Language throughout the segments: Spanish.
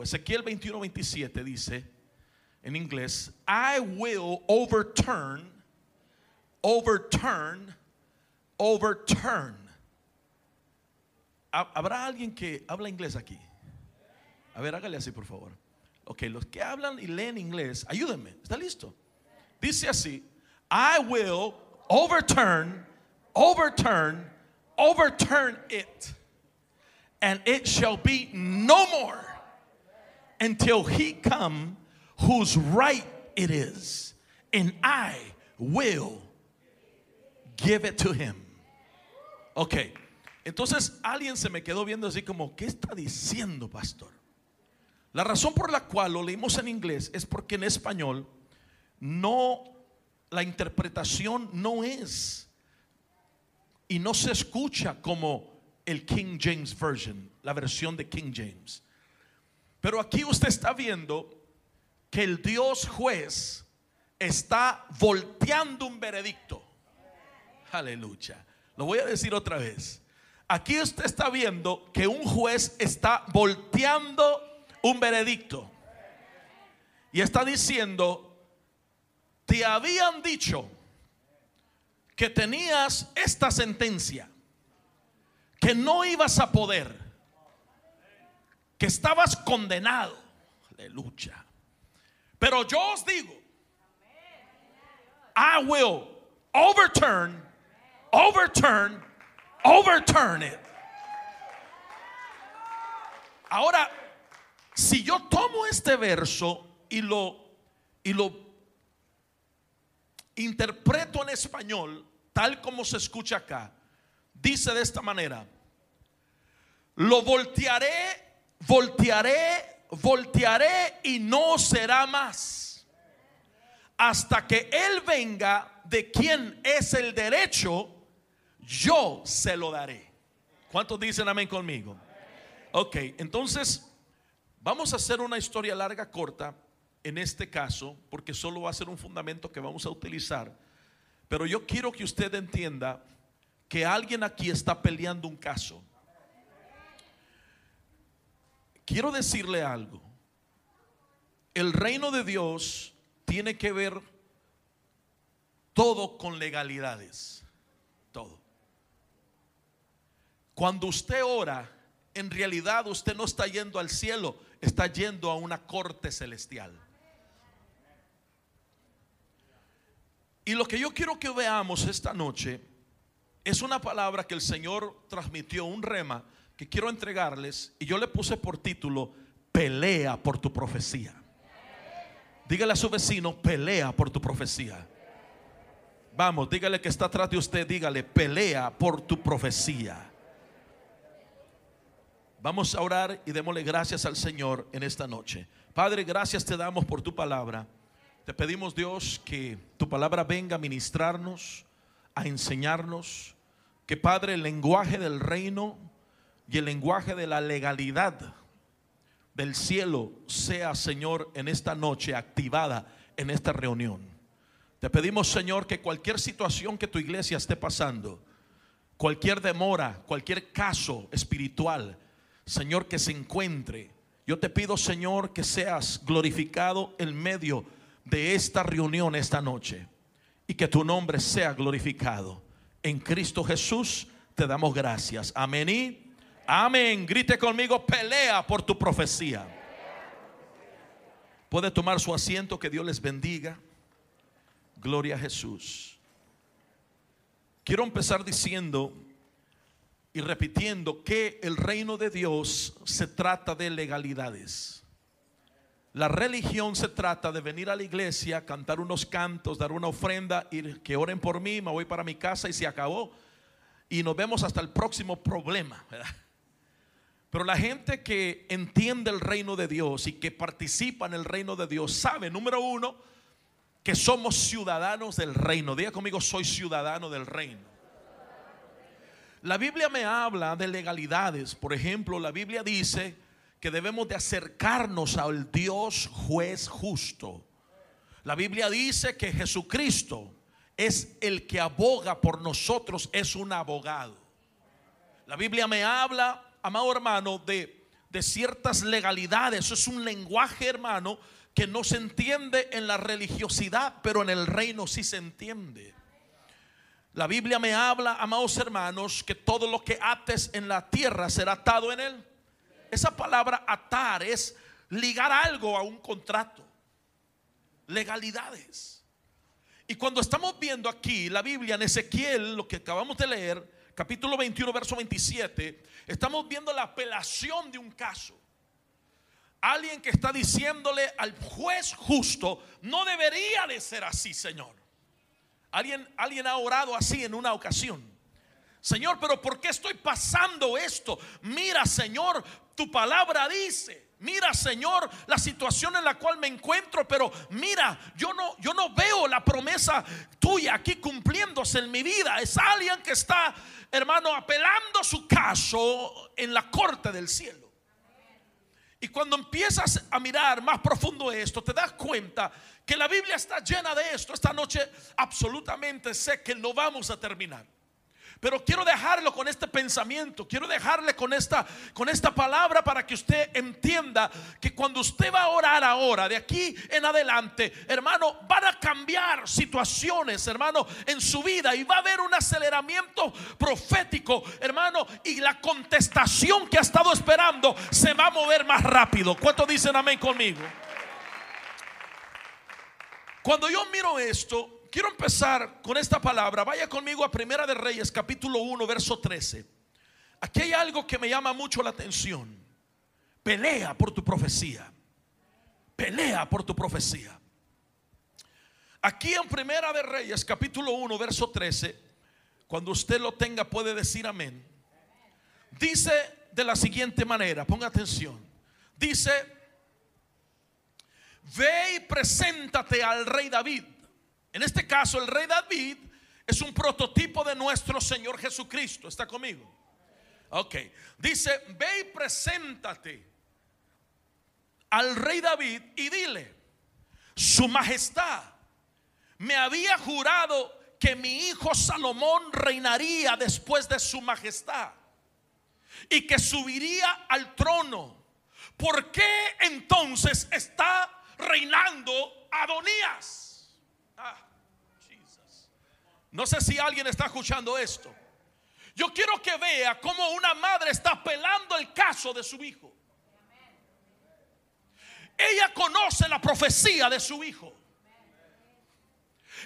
Ezequiel 21, 27 dice en inglés, I will overturn, overturn, overturn. Ha- ¿Habrá alguien que habla inglés aquí? A ver, hágale así, por favor. Ok, los que hablan y leen inglés, ayúdenme. ¿Está listo? Dice así, I will overturn, overturn, overturn it. And it shall be no more until he come whose right it is. And I will give it to him. Ok, entonces alguien se me quedó viendo así como, ¿qué está diciendo, pastor? La razón por la cual lo leímos en inglés es porque en español no, la interpretación no es y no se escucha como el King James Version, la versión de King James. Pero aquí usted está viendo que el Dios juez está volteando un veredicto. Aleluya. Lo voy a decir otra vez. Aquí usted está viendo que un juez está volteando un veredicto. Y está diciendo, te habían dicho que tenías esta sentencia, que no ibas a poder, que estabas condenado. Aleluya. Pero yo os digo, I will overturn, overturn, overturn it. Ahora, si yo tomo este verso y lo y lo interpreto en español, tal como se escucha acá, dice de esta manera: Lo voltearé, voltearé, voltearé y no será más hasta que él venga de quien es el derecho, yo se lo daré. ¿Cuántos dicen amén conmigo? Ok, entonces vamos a hacer una historia larga, corta, en este caso, porque solo va a ser un fundamento que vamos a utilizar. Pero yo quiero que usted entienda que alguien aquí está peleando un caso. Quiero decirle algo. El reino de Dios tiene que ver todo con legalidades. Todo. Cuando usted ora, en realidad usted no está yendo al cielo, está yendo a una corte celestial. Y lo que yo quiero que veamos esta noche es una palabra que el Señor transmitió, un rema que quiero entregarles y yo le puse por título, pelea por tu profecía. Dígale a su vecino, pelea por tu profecía. Vamos, dígale que está atrás de usted, dígale, pelea por tu profecía. Vamos a orar y démosle gracias al Señor en esta noche. Padre, gracias te damos por tu palabra. Te pedimos, Dios, que tu palabra venga a ministrarnos, a enseñarnos. Que, Padre, el lenguaje del reino y el lenguaje de la legalidad del cielo sea, Señor, en esta noche activada en esta reunión. Te pedimos, Señor, que cualquier situación que tu iglesia esté pasando, cualquier demora, cualquier caso espiritual, Señor, que se encuentre, yo te pido, Señor, que seas glorificado en medio de esta reunión esta noche y que tu nombre sea glorificado. En Cristo Jesús te damos gracias. Amén amén. Grite conmigo, pelea por tu profecía. Puede tomar su asiento, que Dios les bendiga. Gloria a Jesús. Quiero empezar diciendo y repitiendo que el reino de Dios se trata de legalidades. La religión se trata de venir a la iglesia, cantar unos cantos, dar una ofrenda, ir que oren por mí, me voy para mi casa y se acabó. Y nos vemos hasta el próximo problema. ¿verdad? Pero la gente que entiende el reino de Dios y que participa en el reino de Dios sabe, número uno, que somos ciudadanos del reino. Diga conmigo, soy ciudadano del reino. La Biblia me habla de legalidades. Por ejemplo, la Biblia dice que debemos de acercarnos al Dios juez justo. La Biblia dice que Jesucristo es el que aboga por nosotros, es un abogado. La Biblia me habla, amado hermano, de, de ciertas legalidades. Eso es un lenguaje, hermano, que no se entiende en la religiosidad, pero en el reino sí se entiende. La Biblia me habla, amados hermanos, que todo lo que ates en la tierra será atado en él. Esa palabra atar es ligar algo a un contrato. Legalidades. Y cuando estamos viendo aquí la Biblia en Ezequiel, lo que acabamos de leer, capítulo 21, verso 27, estamos viendo la apelación de un caso. Alguien que está diciéndole al juez justo, no debería de ser así, Señor. Alguien, alguien ha orado así en una ocasión. Señor, pero ¿por qué estoy pasando esto? Mira, Señor, tu palabra dice. Mira, Señor, la situación en la cual me encuentro, pero mira, yo no yo no veo la promesa tuya aquí cumpliéndose en mi vida. Es alguien que está, hermano, apelando su caso en la corte del cielo. Y cuando empiezas a mirar más profundo esto, te das cuenta que la Biblia está llena de esto. Esta noche absolutamente sé que no vamos a terminar. Pero quiero dejarlo con este pensamiento, quiero dejarle con esta, con esta palabra para que usted entienda que cuando usted va a orar ahora, de aquí en adelante, hermano, van a cambiar situaciones, hermano, en su vida y va a haber un aceleramiento profético, hermano, y la contestación que ha estado esperando se va a mover más rápido. ¿Cuántos dicen amén conmigo? Cuando yo miro esto, quiero empezar con esta palabra. Vaya conmigo a Primera de Reyes, capítulo 1, verso 13. Aquí hay algo que me llama mucho la atención. Pelea por tu profecía. Pelea por tu profecía. Aquí en Primera de Reyes, capítulo 1, verso 13, cuando usted lo tenga puede decir amén. Dice de la siguiente manera, ponga atención. Dice, ve y preséntate al rey David en este caso, el rey David es un prototipo de nuestro Señor Jesucristo. ¿Está conmigo? Ok. Dice, ve y preséntate al rey David y dile, su majestad me había jurado que mi hijo Salomón reinaría después de su majestad y que subiría al trono. ¿Por qué entonces está reinando Adonías? Ah, no sé si alguien está escuchando esto. Yo quiero que vea cómo una madre está pelando el caso de su hijo. Ella conoce la profecía de su hijo.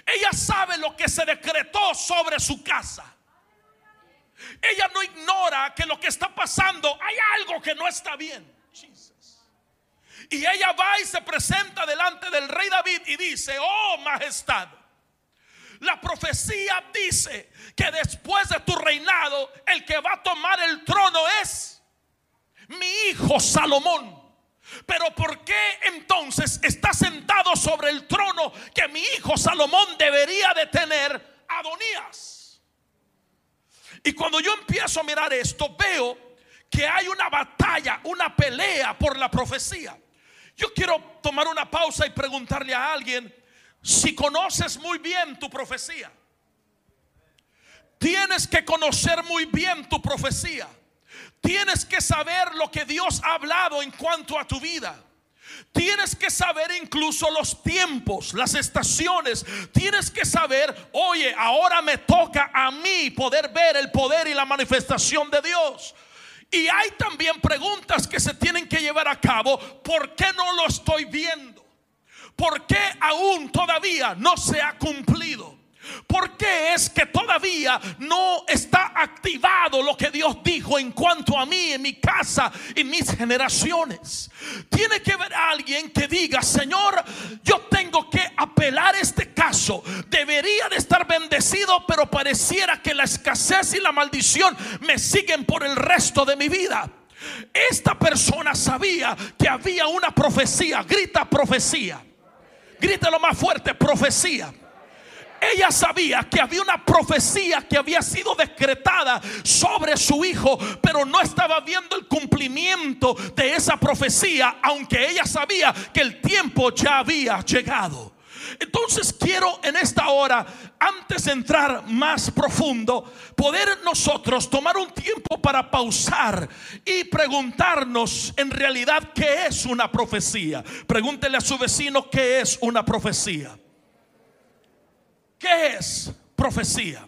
Ella sabe lo que se decretó sobre su casa. Ella no ignora que lo que está pasando hay algo que no está bien. Y ella va y se presenta delante del rey David y dice, oh majestad, la profecía dice que después de tu reinado el que va a tomar el trono es mi hijo Salomón. Pero ¿por qué entonces está sentado sobre el trono que mi hijo Salomón debería de tener Adonías? Y cuando yo empiezo a mirar esto, veo que hay una batalla, una pelea por la profecía. Yo quiero tomar una pausa y preguntarle a alguien si conoces muy bien tu profecía. Tienes que conocer muy bien tu profecía. Tienes que saber lo que Dios ha hablado en cuanto a tu vida. Tienes que saber incluso los tiempos, las estaciones. Tienes que saber, oye, ahora me toca a mí poder ver el poder y la manifestación de Dios. Y hay también preguntas que se tienen que llevar a cabo. ¿Por qué no lo estoy viendo? ¿Por qué aún todavía no se ha cumplido? ¿Por qué es que todavía no está activado lo que Dios dijo en cuanto a mí, en mi casa y mis generaciones? Tiene que haber alguien que diga, Señor, yo tengo que apelar este caso. Debería de estar bendecido, pero pareciera que la escasez y la maldición me siguen por el resto de mi vida. Esta persona sabía que había una profecía, grita profecía. Grítelo más fuerte, profecía ella sabía que había una profecía que había sido decretada sobre su hijo, pero no estaba viendo el cumplimiento de esa profecía, aunque ella sabía que el tiempo ya había llegado. Entonces quiero en esta hora, antes de entrar más profundo, poder nosotros tomar un tiempo para pausar y preguntarnos en realidad qué es una profecía. Pregúntele a su vecino qué es una profecía. ¿Qué es profecía?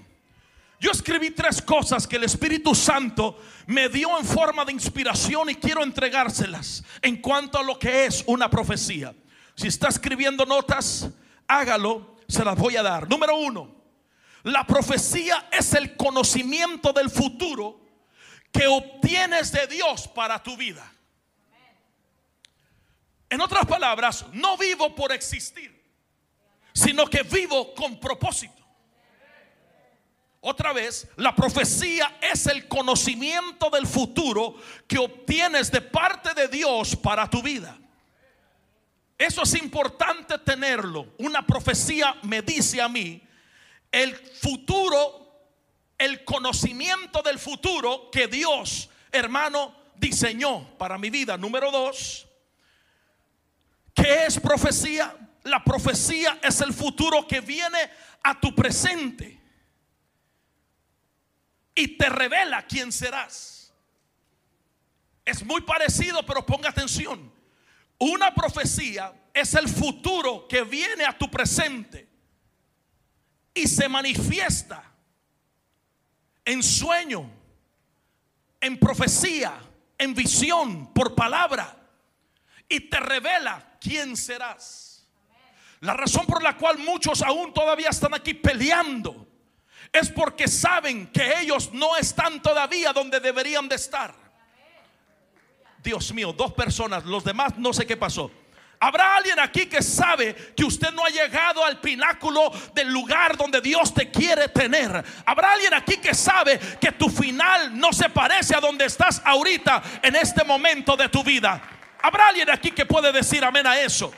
Yo escribí tres cosas que el Espíritu Santo me dio en forma de inspiración y quiero entregárselas en cuanto a lo que es una profecía. Si está escribiendo notas, hágalo, se las voy a dar. Número uno, la profecía es el conocimiento del futuro que obtienes de Dios para tu vida. En otras palabras, no vivo por existir, sino que vivo con propósito. Otra vez, la profecía es el conocimiento del futuro que obtienes de parte de Dios para tu vida. Eso es importante tenerlo. Una profecía me dice a mí el futuro, el conocimiento del futuro que Dios, hermano, diseñó para mi vida. Número dos, ¿qué es profecía? La profecía es el futuro que viene a tu presente y te revela quién serás. Es muy parecido, pero ponga atención. Una profecía es el futuro que viene a tu presente y se manifiesta en sueño, en profecía, en visión, por palabra y te revela quién serás. La razón por la cual muchos aún todavía están aquí peleando es porque saben que ellos no están todavía donde deberían de estar. Dios mío, dos personas, los demás no sé qué pasó. Habrá alguien aquí que sabe que usted no ha llegado al pináculo del lugar donde Dios te quiere tener. Habrá alguien aquí que sabe que tu final no se parece a donde estás ahorita en este momento de tu vida. Habrá alguien aquí que puede decir amén a eso.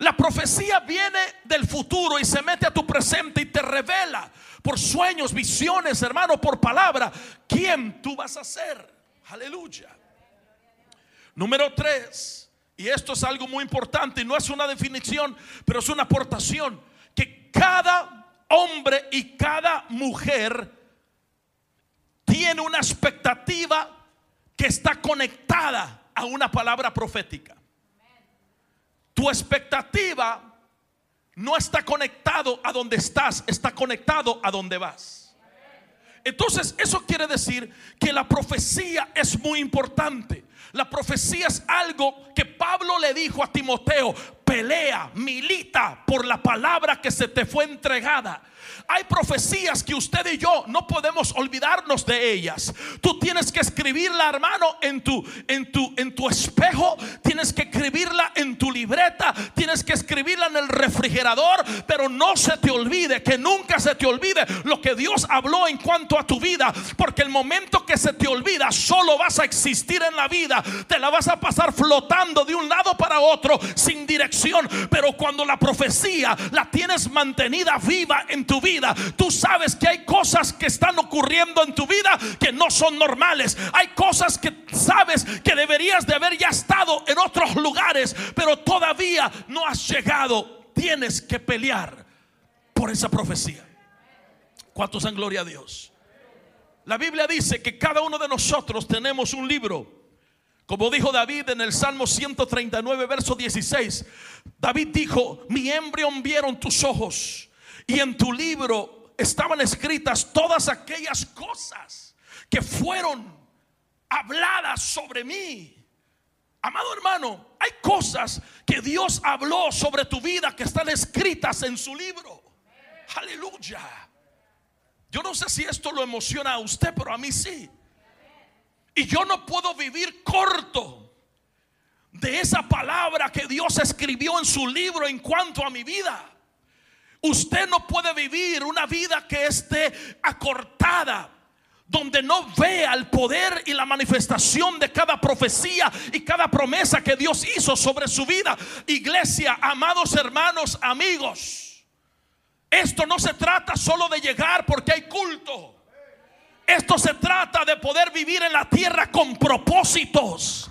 La profecía viene del futuro y se mete a tu presente y te revela por sueños, visiones, hermano, por palabra, quién tú vas a ser. Aleluya. Número tres, y esto es algo muy importante y no es una definición, pero es una aportación, que cada hombre y cada mujer tiene una expectativa que está conectada a una palabra profética. Tu expectativa no está conectado a donde estás, está conectado a donde vas. Entonces, eso quiere decir que la profecía es muy importante. La profecía es algo que Pablo le dijo a Timoteo, pelea, milita por la palabra que se te fue entregada. Hay profecías que usted y yo no podemos olvidarnos de ellas. Tú tienes que escribirla, hermano, en tu en tu en tu espejo, tienes que escribirla en tu libreta, tienes que escribirla en el refrigerador, pero no se te olvide, que nunca se te olvide lo que Dios habló en cuanto a tu vida, porque el momento que se te olvida, solo vas a existir en la vida, te la vas a pasar flotando de un lado para otro sin dirección, pero cuando la profecía la tienes mantenida viva en tu vida, tú sabes que hay cosas que están ocurriendo en tu vida que no son normales. Hay cosas que sabes que deberías de haber ya estado en otros lugares, pero todavía no has llegado. Tienes que pelear por esa profecía. ¿Cuántos en gloria a Dios? La Biblia dice que cada uno de nosotros tenemos un libro. Como dijo David en el Salmo 139, verso 16, David dijo, mi embrión vieron tus ojos y en tu libro estaban escritas todas aquellas cosas que fueron habladas sobre mí. Amado hermano, hay cosas que Dios habló sobre tu vida que están escritas en su libro. Aleluya. Yo no sé si esto lo emociona a usted, pero a mí sí. Y yo no puedo vivir corto de esa palabra que Dios escribió en su libro en cuanto a mi vida. Usted no puede vivir una vida que esté acortada donde no vea el poder y la manifestación de cada profecía y cada promesa que Dios hizo sobre su vida. Iglesia, amados hermanos, amigos, esto no se trata solo de llegar porque hay culto. Esto se trata de poder vivir en la tierra con propósitos.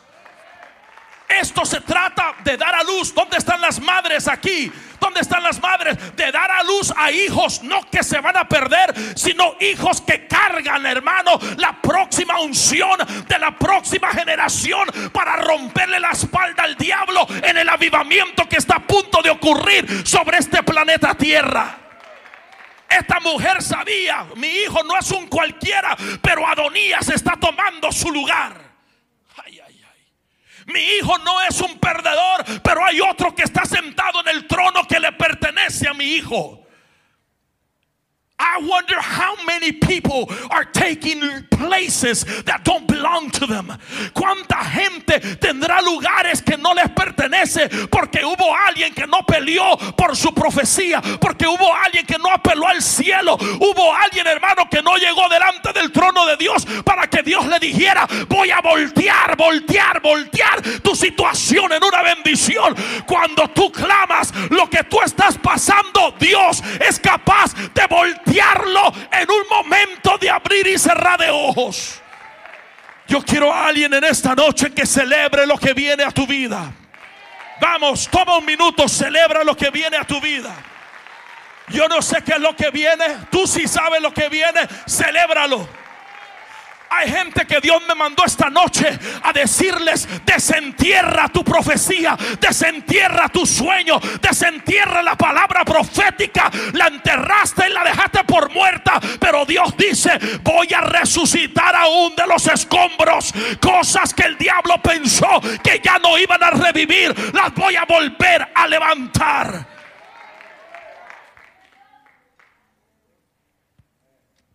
Esto se trata de dar a luz. ¿Dónde están las madres aquí? ¿Dónde están las madres? De dar a luz a hijos, no que se van a perder, sino hijos que cargan, hermano, la próxima unción de la próxima generación para romperle la espalda al diablo en el avivamiento que está a punto de ocurrir sobre este planeta Tierra. Esta mujer sabía, mi hijo no es un cualquiera, pero Adonías está tomando su lugar. Mi hijo no es un perdedor, pero hay otro que está sentado en el trono que le pertenece a mi hijo. I wonder how many people are taking places that don't belong to them. ¿Cuánta gente tendrá lugares que no les pertenece porque hubo alguien que no peleó por su profecía, porque hubo alguien que no apeló al cielo, hubo alguien, hermano, que no llegó delante del trono de Dios para que Dios le dijera, "Voy a voltear, voltear, voltear tu situación en una bendición." Cuando tú clamas lo que tú estás pasando, Dios es capaz de voltear en un momento de abrir y cerrar de ojos. Yo quiero a alguien en esta noche que celebre lo que viene a tu vida. Vamos, toma un minuto, celebra lo que viene a tu vida. Yo no sé qué es lo que viene, tú sí sabes lo que viene, celébralo. Hay gente que Dios me mandó esta noche a decirles, desentierra tu profecía, desentierra tu sueño, desentierra la palabra profética, la enterraste y la dejaste por muerta, pero Dios dice, voy a resucitar aún de los escombros, cosas que el diablo pensó que ya no iban a revivir, las voy a volver a levantar.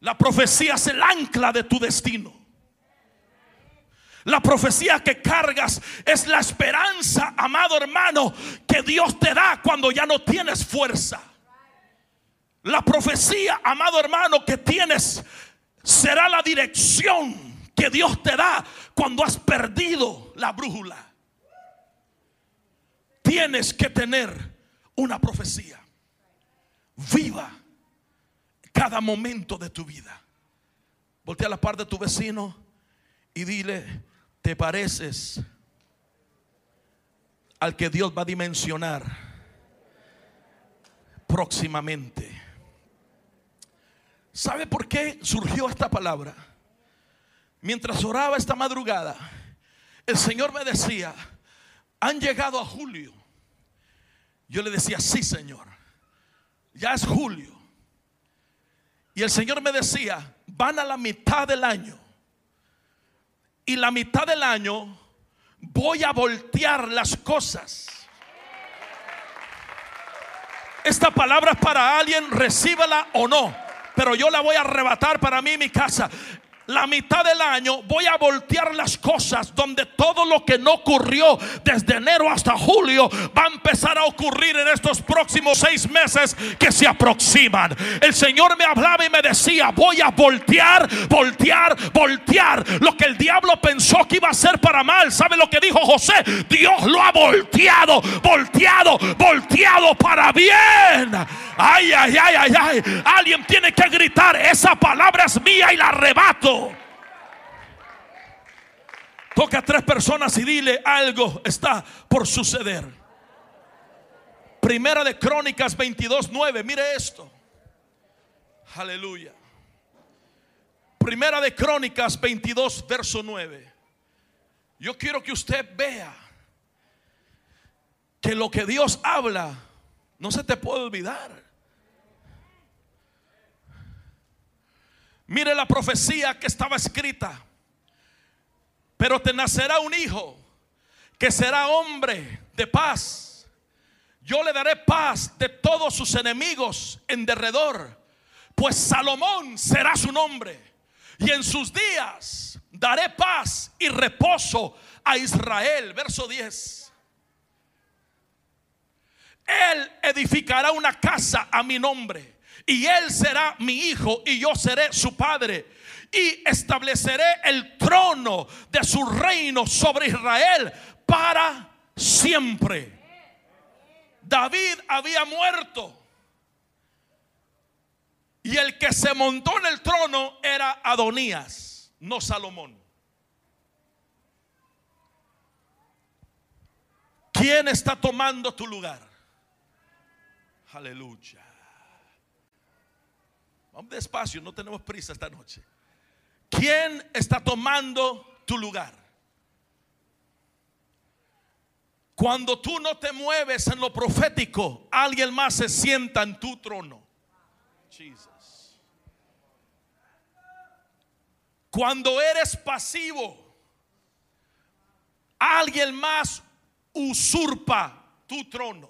La profecía es el ancla de tu destino. La profecía que cargas es la esperanza, amado hermano, que Dios te da cuando ya no tienes fuerza. La profecía, amado hermano, que tienes será la dirección que Dios te da cuando has perdido la brújula. Tienes que tener una profecía viva cada momento de tu vida. Voltea a la par de tu vecino y dile, te pareces al que Dios va a dimensionar próximamente. ¿Sabe por qué surgió esta palabra? Mientras oraba esta madrugada, el Señor me decía, han llegado a julio. Yo le decía, sí, Señor, ya es julio. Y el Señor me decía, van a la mitad del año. Y la mitad del año voy a voltear las cosas. Esta palabra es para alguien, recíbela o no. Pero yo la voy a arrebatar para mí mi casa la mitad del año voy a voltear las cosas donde todo lo que no ocurrió desde enero hasta julio va a empezar a ocurrir en estos próximos seis meses que se aproximan. El Señor me hablaba y me decía, voy a voltear, voltear, voltear lo que el diablo pensó que iba a ser para mal. ¿Sabe lo que dijo José? Dios lo ha volteado, volteado, volteado para bien. Ay, ay, ay, ay, ay. Alguien tiene que gritar, esa palabra es mía y la arrebato. Toca a tres personas y dile algo está por suceder. Primera de Crónicas 22, 9. Mire esto. Aleluya. Primera de Crónicas 22, verso 9. Yo quiero que usted vea que lo que Dios habla no se te puede olvidar. Mire la profecía que estaba escrita. Pero te nacerá un hijo que será hombre de paz. Yo le daré paz de todos sus enemigos en derredor. Pues Salomón será su nombre. Y en sus días daré paz y reposo a Israel. Verso 10. Él edificará una casa a mi nombre y él será mi hijo y yo seré su padre. Y estableceré el trono de su reino sobre Israel para siempre. David había muerto. Y el que se montó en el trono era Adonías, no Salomón. ¿Quién está tomando tu lugar? Aleluya. Vamos despacio, no tenemos prisa esta noche. ¿Quién está tomando tu lugar? Cuando tú no te mueves en lo profético, alguien más se sienta en tu trono. Jesus. Cuando eres pasivo, alguien más usurpa tu trono.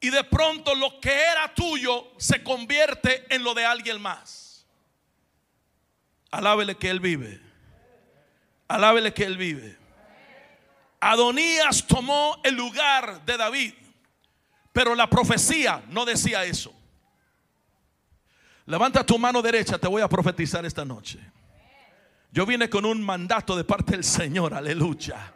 Y de pronto lo que era tuyo se convierte en lo de alguien más. Alábele que Él vive. Alábele que Él vive. Adonías tomó el lugar de David, pero la profecía no decía eso. Levanta tu mano derecha, te voy a profetizar esta noche. Yo vine con un mandato de parte del Señor, aleluya.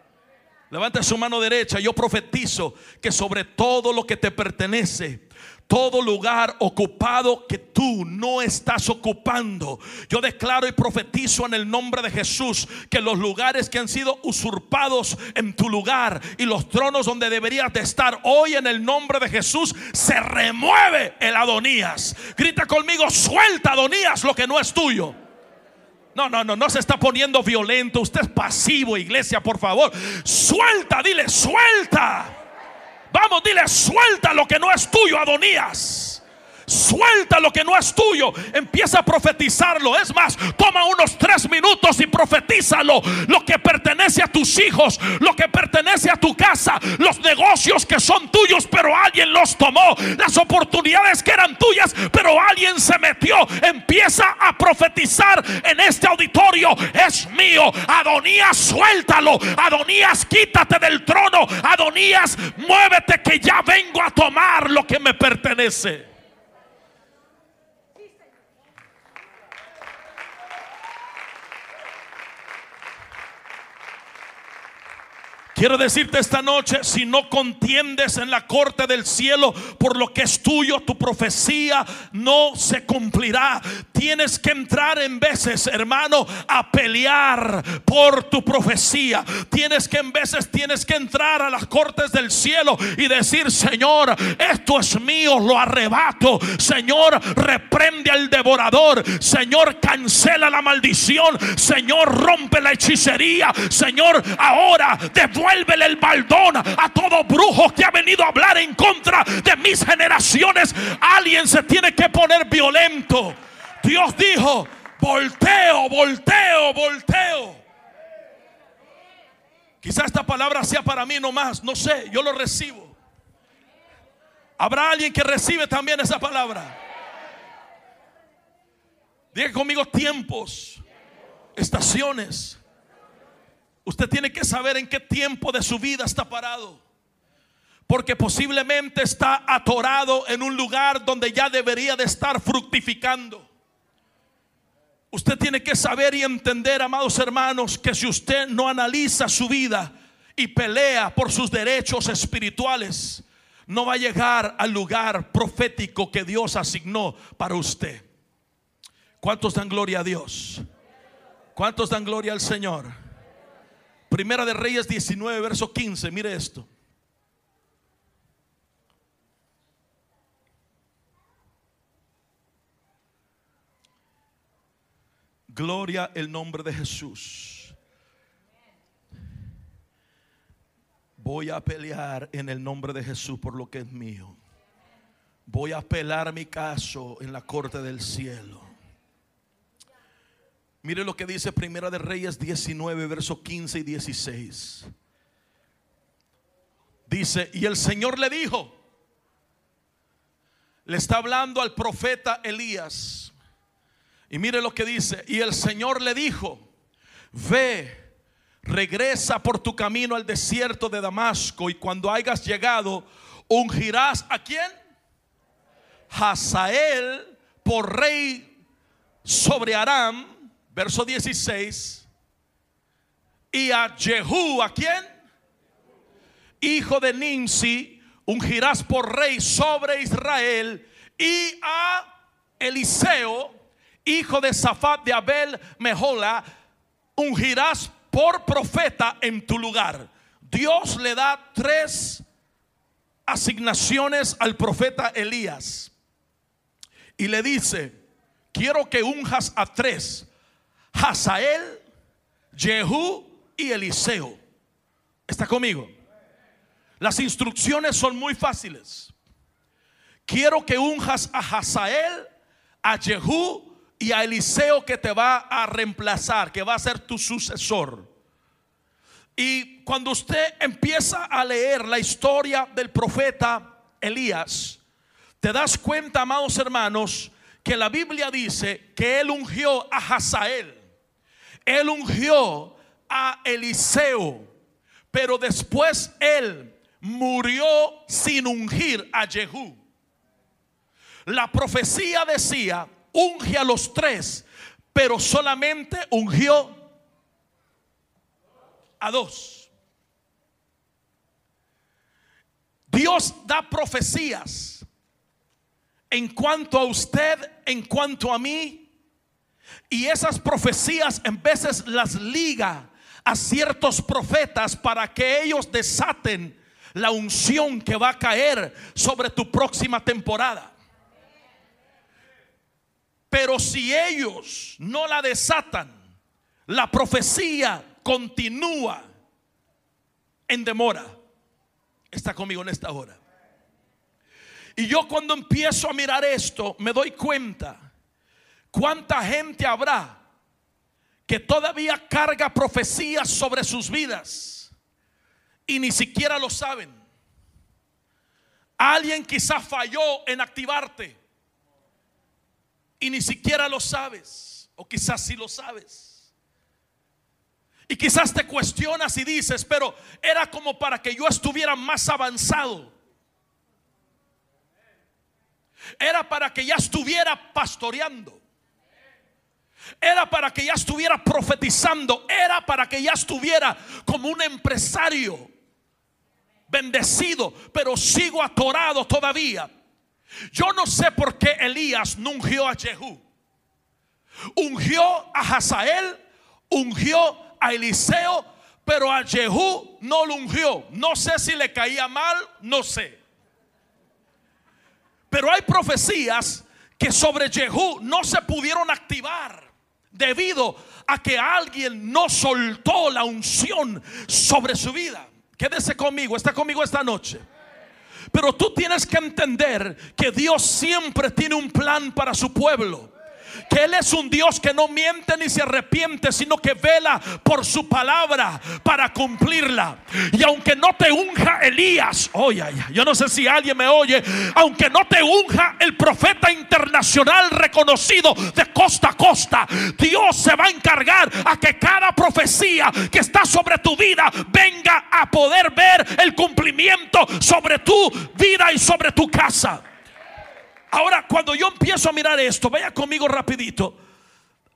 Levanta su mano derecha. Yo profetizo que sobre todo lo que te pertenece, todo lugar ocupado que tú no estás ocupando. Yo declaro y profetizo en el nombre de Jesús que los lugares que han sido usurpados en tu lugar y los tronos donde deberías de estar hoy en el nombre de Jesús se remueve el Adonías. Grita conmigo, suelta Adonías lo que no es tuyo. No, no, no, no se está poniendo violento. Usted es pasivo, iglesia, por favor. Suelta, dile, suelta. Vamos, dile, suelta lo que no es tuyo, Adonías. Suelta lo que no es tuyo. Empieza a profetizarlo. Es más, toma unos tres minutos y profetízalo. Lo que pertenece a tus hijos, lo que pertenece a tu casa, los negocios que son tuyos, pero alguien los tomó. Las oportunidades que eran tuyas, pero alguien se metió. Empieza a profetizar en este auditorio. Es mío. Adonías, suéltalo. Adonías, quítate del trono. Adonías, muévete que ya vengo a tomar lo que me pertenece. Quiero decirte esta noche, si no contiendes en la corte del cielo por lo que es tuyo, tu profecía no se cumplirá. Tienes que entrar en veces, hermano, a pelear por tu profecía. Tienes que en veces tienes que entrar a las cortes del cielo y decir, Señor, esto es mío, lo arrebato. Señor, reprende al devorador. Señor, cancela la maldición. Señor, rompe la hechicería. Señor, ahora devuelve devuélvele el baldón a todo brujo que ha venido a hablar en contra de mis generaciones. Alguien se tiene que poner violento. Dios dijo, volteo, volteo, volteo. Quizá esta palabra sea para mí nomás, no sé, yo lo recibo. Habrá alguien que recibe también esa palabra. Diga conmigo tiempos, estaciones Usted tiene que saber en qué tiempo de su vida está parado. Porque posiblemente está atorado en un lugar donde ya debería de estar fructificando. Usted tiene que saber y entender, amados hermanos, que si usted no analiza su vida y pelea por sus derechos espirituales, no va a llegar al lugar profético que Dios asignó para usted. ¿Cuántos dan gloria a Dios? ¿Cuántos dan gloria al Señor? Primera de Reyes 19, verso 15. Mire esto. Gloria el nombre de Jesús. Voy a pelear en el nombre de Jesús por lo que es mío. Voy a apelar mi caso en la corte del cielo. Mire lo que dice Primera de Reyes 19, versos 15 y 16. Dice, y el Señor le dijo, le está hablando al profeta Elías. Y mire lo que dice, y el Señor le dijo, ve, regresa por tu camino al desierto de Damasco y cuando hayas llegado, ungirás a quién? Hazael por rey sobre Aram verso 16, y a Jehú, ¿a quién? Hijo de Nimsi, ungirás por rey sobre Israel, y a Eliseo, hijo de Safat de Abel Mejola, ungirás por profeta en tu lugar. Dios le da tres asignaciones al profeta Elías y le dice, quiero que unjas a tres, Hazael, Jehú y Eliseo. ¿Está conmigo? Las instrucciones son muy fáciles. Quiero que unjas a Hazael, a Jehú y a Eliseo que te va a reemplazar, que va a ser tu sucesor. Y cuando usted empieza a leer la historia del profeta Elías, te das cuenta, amados hermanos, que la Biblia dice que él ungió a Hazael, él ungió a Eliseo, pero después él murió sin ungir a Jehú. La profecía decía, unge a los tres, pero solamente ungió a dos. Dios da profecías en cuanto a usted, en cuanto a mí. Y esas profecías en veces las liga a ciertos profetas para que ellos desaten la unción que va a caer sobre tu próxima temporada. Pero si ellos no la desatan, la profecía continúa en demora. Está conmigo en esta hora. Y yo cuando empiezo a mirar esto, me doy cuenta cuánta gente habrá que todavía carga profecías sobre sus vidas y ni siquiera lo saben. Alguien quizás falló en activarte y ni siquiera lo sabes, o quizás sí lo sabes. Y quizás te cuestionas y dices, pero era como para que yo estuviera más avanzado. Era para que ya estuviera pastoreando. Era para que ya estuviera profetizando. Era para que ya estuviera como un empresario bendecido. Pero sigo atorado todavía. Yo no sé por qué Elías no ungió a Jehú. Ungió a Hazael, ungió a Eliseo, pero a Jehú no lo ungió. No sé si le caía mal, no sé. Pero hay profecías que sobre Jehú no se pudieron activar debido a que alguien no soltó la unción sobre su vida. Quédese conmigo, está conmigo esta noche. Pero tú tienes que entender que Dios siempre tiene un plan para su pueblo que Él es un Dios que no miente ni se arrepiente, sino que vela por su palabra para cumplirla. Y aunque no te unja Elías, oye, yo no sé si alguien me oye, aunque no te unja el profeta internacional reconocido de costa a costa, Dios se va a encargar a que cada profecía que está sobre tu vida venga a poder ver el cumplimiento sobre tu vida y sobre tu casa. Ahora, cuando yo empiezo a mirar esto, vaya conmigo rapidito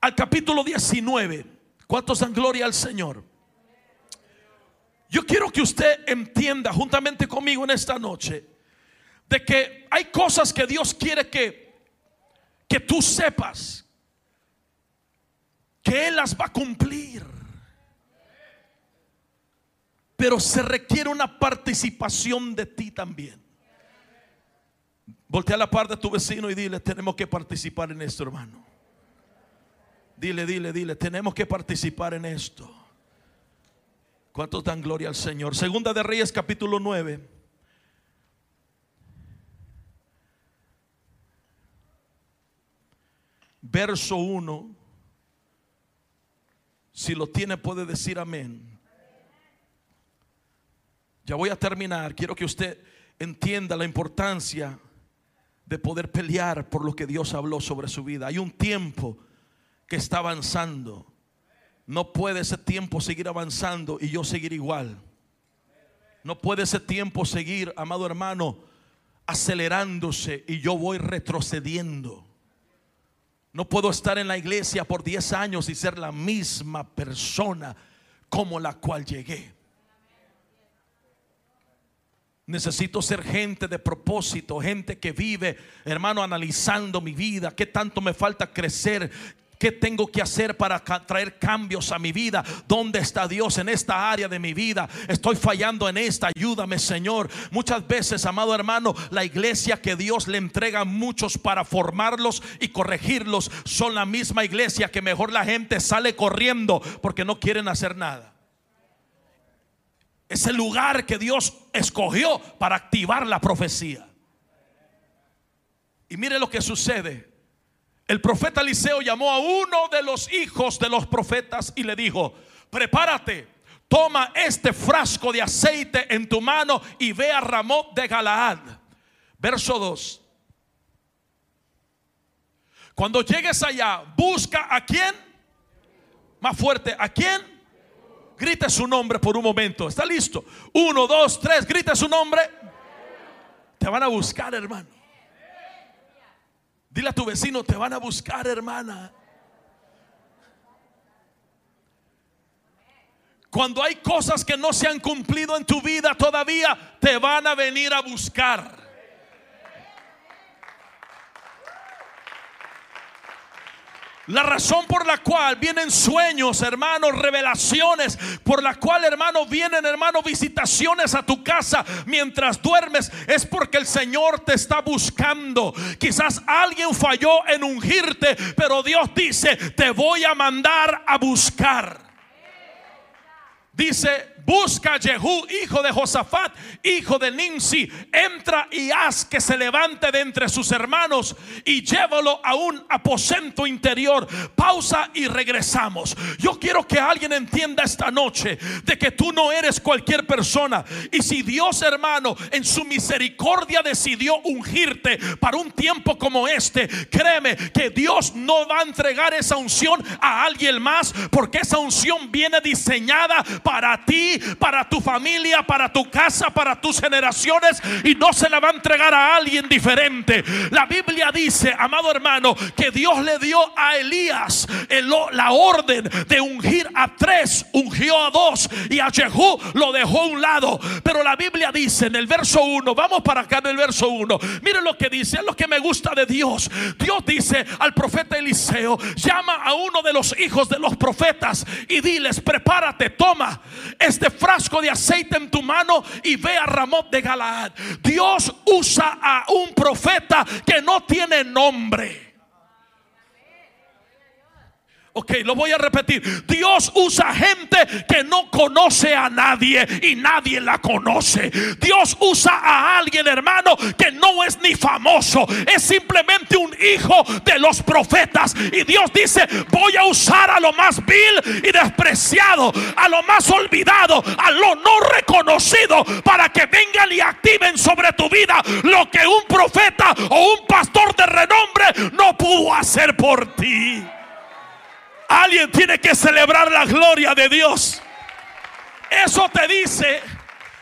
al capítulo 19. ¿Cuántos dan gloria al Señor? Yo quiero que usted entienda juntamente conmigo en esta noche de que hay cosas que Dios quiere que que tú sepas que él las va a cumplir. Pero se requiere una participación de ti también. Voltea la parte de tu vecino y dile, tenemos que participar en esto, hermano. Dile, dile, dile, tenemos que participar en esto. ¿Cuántos dan gloria al Señor? Segunda de Reyes capítulo 9. Verso 1. Si lo tiene puede decir amén. Ya voy a terminar. Quiero que usted entienda la importancia de poder pelear por lo que Dios habló sobre su vida. Hay un tiempo que está avanzando. No puede ese tiempo seguir avanzando y yo seguir igual. No puede ese tiempo seguir, amado hermano, acelerándose y yo voy retrocediendo. No puedo estar en la iglesia por 10 años y ser la misma persona como la cual llegué. Necesito ser gente de propósito, gente que vive, hermano, analizando mi vida, qué tanto me falta crecer, ¿Qué tengo que hacer para traer cambios a mi vida? ¿Dónde está Dios en esta área de mi vida? Estoy fallando en esta. Ayúdame, Señor. Muchas veces, amado hermano, la iglesia que Dios le entrega a muchos para formarlos y corregirlos son la misma iglesia que mejor la gente sale corriendo porque no quieren hacer nada. Es el lugar que Dios escogió para activar la profecía. Y mire lo que sucede el profeta Eliseo llamó a uno de los hijos de los profetas y le dijo, prepárate, toma este frasco de aceite en tu mano y ve a Ramón de Galaad. Verso 2. Cuando llegues allá, busca a quién? Más fuerte, ¿a quién? Grite su nombre por un momento. ¿Está listo? Uno, dos, tres, grite su nombre. Te van a buscar, hermano. Dile a tu vecino, te van a buscar, hermana. Cuando hay cosas que no se han cumplido en tu vida todavía, te van a venir a buscar. La razón por la cual vienen sueños, hermanos, revelaciones, por la cual, hermanos, vienen, hermanos, visitaciones a tu casa mientras duermes, es porque el Señor te está buscando. Quizás alguien falló en ungirte, pero Dios dice, te voy a mandar a buscar. Dice busca Jehú, hijo de Josafat, hijo de Ninsi, entra y haz que se levante de entre sus hermanos y llévalo a un aposento interior. Pausa y regresamos. Yo quiero que alguien entienda esta noche de que tú no eres cualquier persona. Y si Dios, hermano, en su misericordia decidió ungirte para un tiempo como este, créeme que Dios no va a entregar esa unción a alguien más porque esa unción viene diseñada para ti para tu familia, para tu casa, para tus generaciones y no se la va a entregar a alguien diferente. La Biblia dice, amado hermano, que Dios le dio a Elías la orden de ungir a tres, ungió a dos y a Jehú lo dejó a un lado. Pero la Biblia dice en el verso 1, vamos para acá en el verso 1, miren lo que dice, es lo que me gusta de Dios. Dios dice al profeta Eliseo, llama a uno de los hijos de los profetas y diles, prepárate, toma este frasco de aceite en tu mano y ve a Ramón de Galaad. Dios usa a un profeta que no tiene nombre. Ok, lo voy a repetir. Dios usa gente que no conoce a nadie y nadie la conoce. Dios usa a alguien, hermano, que no es ni famoso. Es simplemente un hijo de los profetas. Y Dios dice, voy a usar a lo más vil y despreciado, a lo más olvidado, a lo no reconocido, para que vengan y activen sobre tu vida lo que un profeta o un pastor de renombre no pudo hacer por ti. Alguien tiene que celebrar la gloria de Dios. Eso te dice,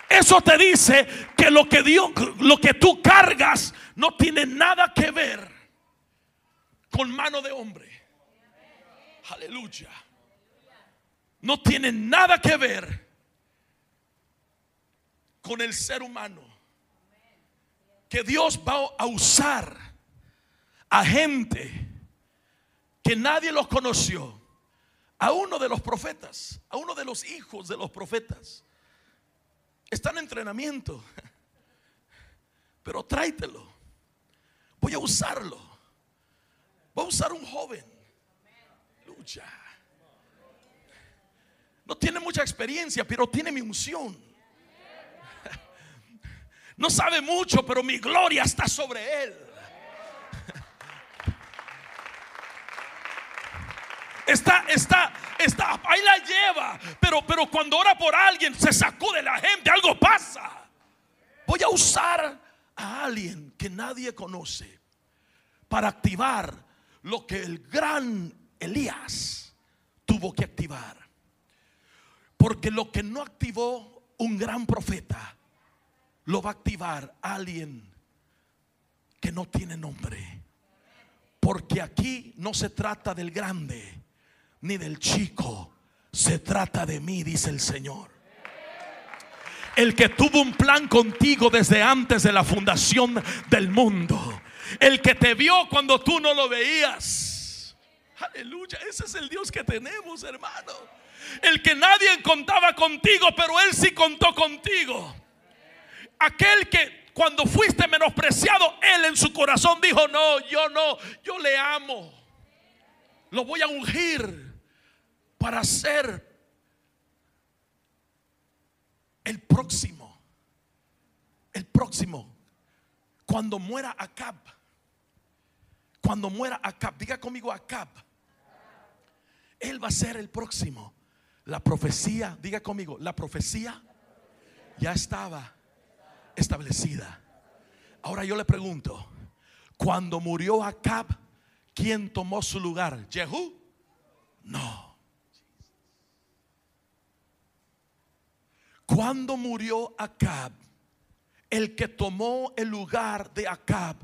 eso te dice que lo que Dios, lo que tú cargas no tiene nada que ver con mano de hombre. Aleluya. No tiene nada que ver con el ser humano. Que Dios va a usar a gente que nadie los conoció, a uno de los profetas, a uno de los hijos de los profetas. Está en entrenamiento, pero tráetelo. Voy a usarlo. Voy a usar un joven. Lucha. No tiene mucha experiencia, pero tiene mi unción. No sabe mucho, pero mi gloria está sobre él. Está, está, está, ahí la lleva. Pero, pero cuando ora por alguien, se sacude la gente, algo pasa. Voy a usar a alguien que nadie conoce para activar lo que el gran Elías tuvo que activar. Porque lo que no activó un gran profeta, lo va a activar alguien que no tiene nombre. Porque aquí no se trata del grande, ni del chico. Se trata de mí, dice el Señor. El que tuvo un plan contigo desde antes de la fundación del mundo. El que te vio cuando tú no lo veías. Aleluya, ese es el Dios que tenemos, hermano. El que nadie contaba contigo, pero Él sí contó contigo. Aquel que cuando fuiste menospreciado, Él en su corazón dijo, no, yo no, yo le amo. Lo voy a ungir para ser el próximo. El próximo. Cuando muera Acab. Cuando muera Acab. Diga conmigo Acab. Él va a ser el próximo. La profecía, diga conmigo, la profecía ya estaba establecida. Ahora yo le pregunto, cuando murió Acab, ¿quién tomó su lugar? ¿Jehú? No. Cuando murió Acab, el que tomó el lugar de Acab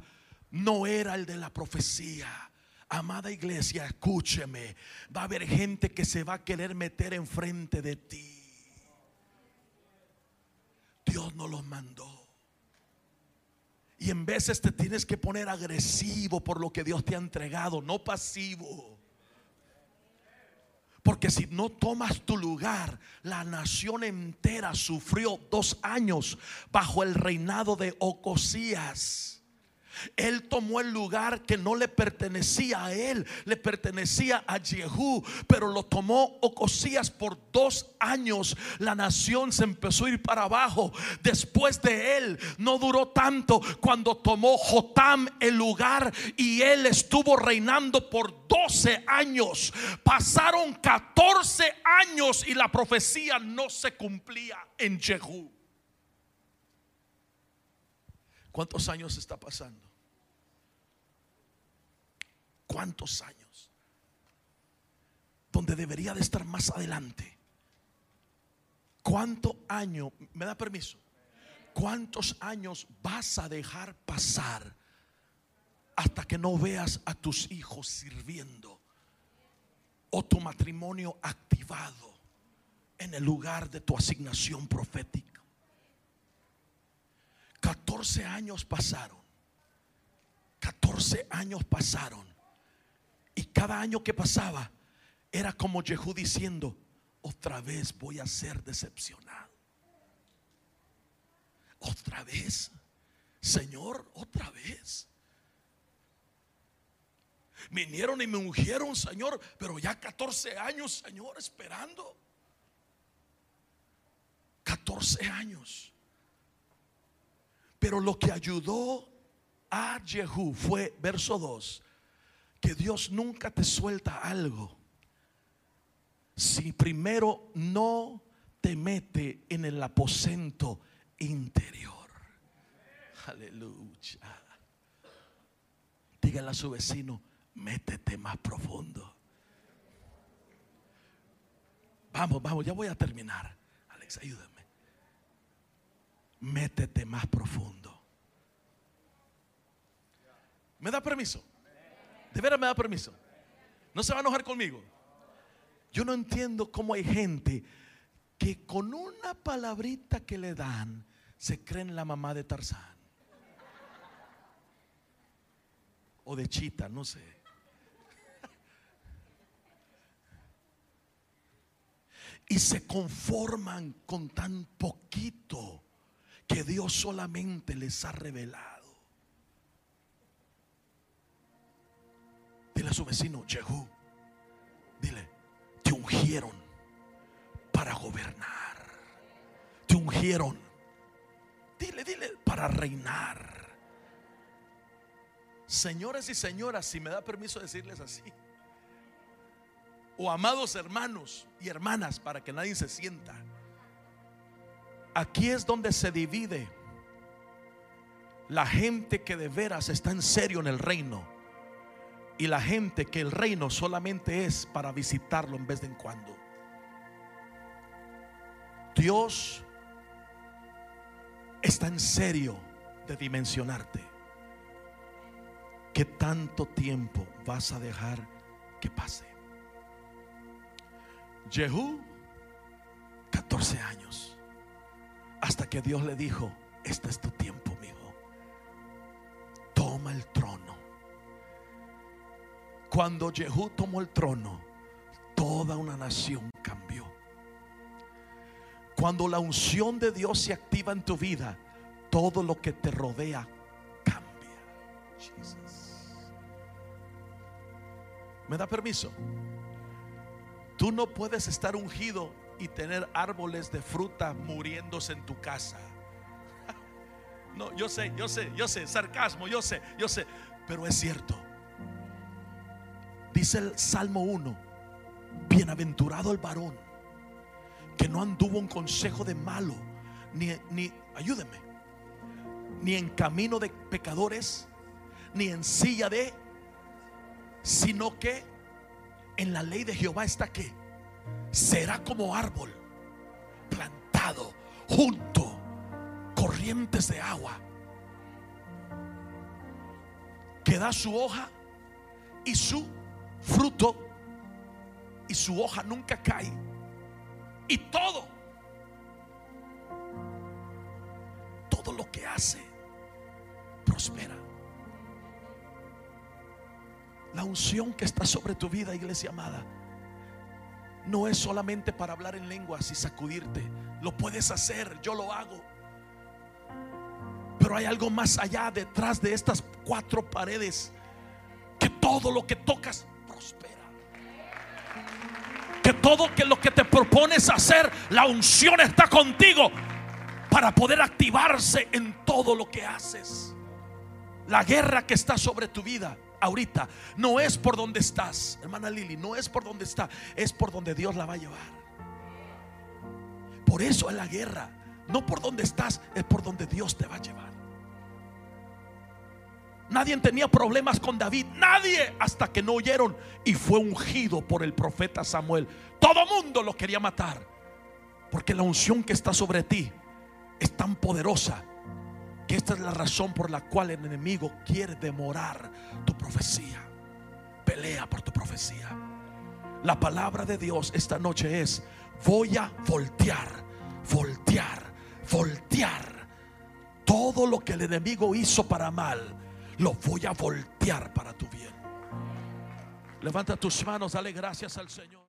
no era el de la profecía. Amada iglesia, escúcheme. Va a haber gente que se va a querer meter enfrente de ti. Dios no los mandó. Y en veces te tienes que poner agresivo por lo que Dios te ha entregado, no pasivo. Porque si no tomas tu lugar, la nación entera sufrió dos años bajo el reinado de Ocosías. Él tomó el lugar que no le pertenecía a él, le pertenecía a Jehú, pero lo tomó Ocosías por dos años. La nación se empezó a ir para abajo. Después de él, no duró tanto cuando tomó Jotam el lugar y él estuvo reinando por 12 años. Pasaron 14 años y la profecía no se cumplía en Jehú. ¿Cuántos años está pasando? ¿Cuántos años? Donde debería de estar más adelante. ¿Cuánto año? ¿Me da permiso? ¿Cuántos años vas a dejar pasar hasta que no veas a tus hijos sirviendo o tu matrimonio activado en el lugar de tu asignación profética? 14 años pasaron. 14 años pasaron. Y cada año que pasaba era como Jehú diciendo, otra vez voy a ser decepcionado. Otra vez. Señor, otra vez. Vinieron y me ungieron, Señor, pero ya 14 años, Señor, esperando. 14 años. Pero lo que ayudó a Jehú fue, verso 2, que Dios nunca te suelta algo si primero no te mete en el aposento interior. Aleluya. Dígale a su vecino, métete más profundo. Vamos, vamos, ya voy a terminar. Alex, ayúdame métete más profundo. ¿Me da permiso? ¿De veras me da permiso? ¿No se va a enojar conmigo? Yo no entiendo cómo hay gente que con una palabrita que le dan se creen la mamá de Tarzán. O de Chita, no sé. Y se conforman con tan poquito que Dios solamente les ha revelado. Dile a su vecino, Jehú, dile, te ungieron para gobernar. Te ungieron. Dile, dile, para reinar. Señores y señoras, si me da permiso decirles así. O amados hermanos y hermanas, para que nadie se sienta. Aquí es donde se divide la gente que de veras está en serio en el reino y la gente que el reino solamente es para visitarlo en vez de en cuando. Dios está en serio de dimensionarte. ¿Qué tanto tiempo vas a dejar que pase? Jehú, 14 años. Hasta que Dios le dijo, este es tu tiempo, Cuando Jehú tomó el trono, toda una nación cambió. Cuando la unción de Dios se activa en tu vida, todo lo que te rodea cambia. ¿Me da permiso? Tú no puedes estar ungido y tener árboles de fruta muriéndose en tu casa. No, yo sé, yo sé, yo sé, sarcasmo, yo sé, yo sé, pero es cierto. Dice el Salmo 1, bienaventurado el varón que no anduvo en consejo de malo, ni, ni, ayúdeme, ni en camino de pecadores, ni en silla de, sino que en la ley de Jehová está que será como árbol plantado junto corrientes de agua que da su hoja y su fruto y su hoja nunca cae y todo todo lo que hace prospera la unción que está sobre tu vida iglesia amada no es solamente para hablar en lenguas y sacudirte. Lo puedes hacer, yo lo hago. Pero hay algo más allá detrás de estas cuatro paredes. Que todo lo que tocas. Todo que lo que te propones hacer, la unción está contigo para poder activarse en todo lo que haces. La guerra que está sobre tu vida ahorita no es por donde estás, hermana Lili, no es por donde está, es por donde Dios la va a llevar. Por eso es la guerra, no por donde estás, es por donde Dios te va a llevar. Nadie tenía problemas con David, nadie hasta que no oyeron y fue ungido por el profeta Samuel. Todo mundo lo quería matar, porque la unción que está sobre ti es tan poderosa que esta es la razón por la cual el enemigo quiere demorar tu profecía. Pelea por tu profecía. La palabra de Dios esta noche es, voy a voltear, voltear, voltear. Todo lo que el enemigo hizo para mal, lo voy a voltear para tu bien. Levanta tus manos, dale gracias al Señor.